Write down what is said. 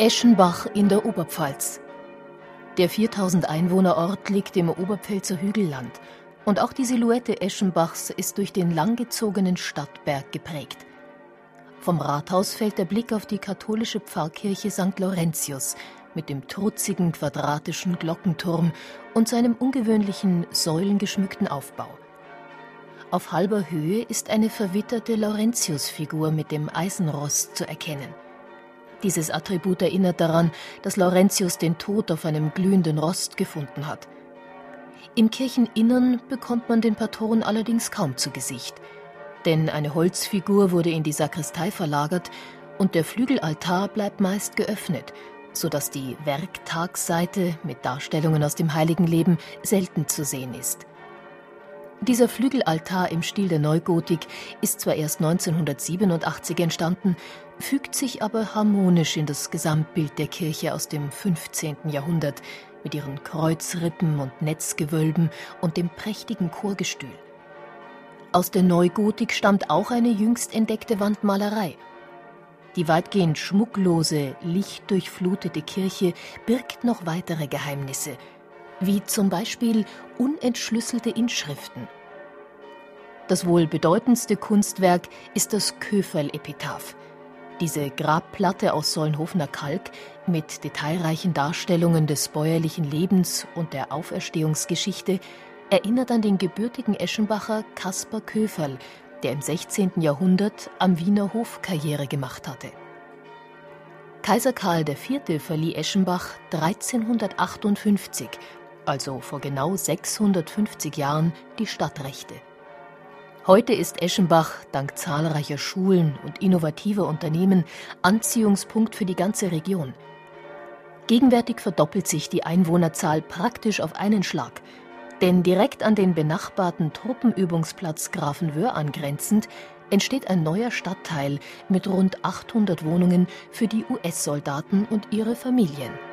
Eschenbach in der Oberpfalz. Der 4000 Einwohner Ort liegt im Oberpfälzer Hügelland und auch die Silhouette Eschenbachs ist durch den langgezogenen Stadtberg geprägt. Vom Rathaus fällt der Blick auf die katholische Pfarrkirche St. Laurentius mit dem trutzigen quadratischen Glockenturm und seinem ungewöhnlichen säulengeschmückten Aufbau. Auf halber Höhe ist eine verwitterte Laurentiusfigur mit dem Eisenrost zu erkennen. Dieses Attribut erinnert daran, dass Laurentius den Tod auf einem glühenden Rost gefunden hat. Im Kircheninnern bekommt man den Patron allerdings kaum zu Gesicht, denn eine Holzfigur wurde in die Sakristei verlagert und der Flügelaltar bleibt meist geöffnet, so dass die Werktagsseite mit Darstellungen aus dem heiligen Leben selten zu sehen ist. Dieser Flügelaltar im Stil der Neugotik ist zwar erst 1987 entstanden, fügt sich aber harmonisch in das Gesamtbild der Kirche aus dem 15. Jahrhundert mit ihren Kreuzrippen und Netzgewölben und dem prächtigen Chorgestühl. Aus der Neugotik stammt auch eine jüngst entdeckte Wandmalerei. Die weitgehend schmucklose, lichtdurchflutete Kirche birgt noch weitere Geheimnisse – wie zum Beispiel unentschlüsselte Inschriften. Das wohl bedeutendste Kunstwerk ist das Köferl-Epitaph. Diese Grabplatte aus Solnhofener Kalk mit detailreichen Darstellungen des bäuerlichen Lebens und der Auferstehungsgeschichte erinnert an den gebürtigen Eschenbacher Caspar Köferl, der im 16. Jahrhundert am Wiener Hof Karriere gemacht hatte. Kaiser Karl IV. verlieh Eschenbach 1358 also vor genau 650 Jahren, die Stadtrechte. Heute ist Eschenbach dank zahlreicher Schulen und innovativer Unternehmen Anziehungspunkt für die ganze Region. Gegenwärtig verdoppelt sich die Einwohnerzahl praktisch auf einen Schlag. Denn direkt an den benachbarten Truppenübungsplatz Grafenwöhr angrenzend entsteht ein neuer Stadtteil mit rund 800 Wohnungen für die US-Soldaten und ihre Familien.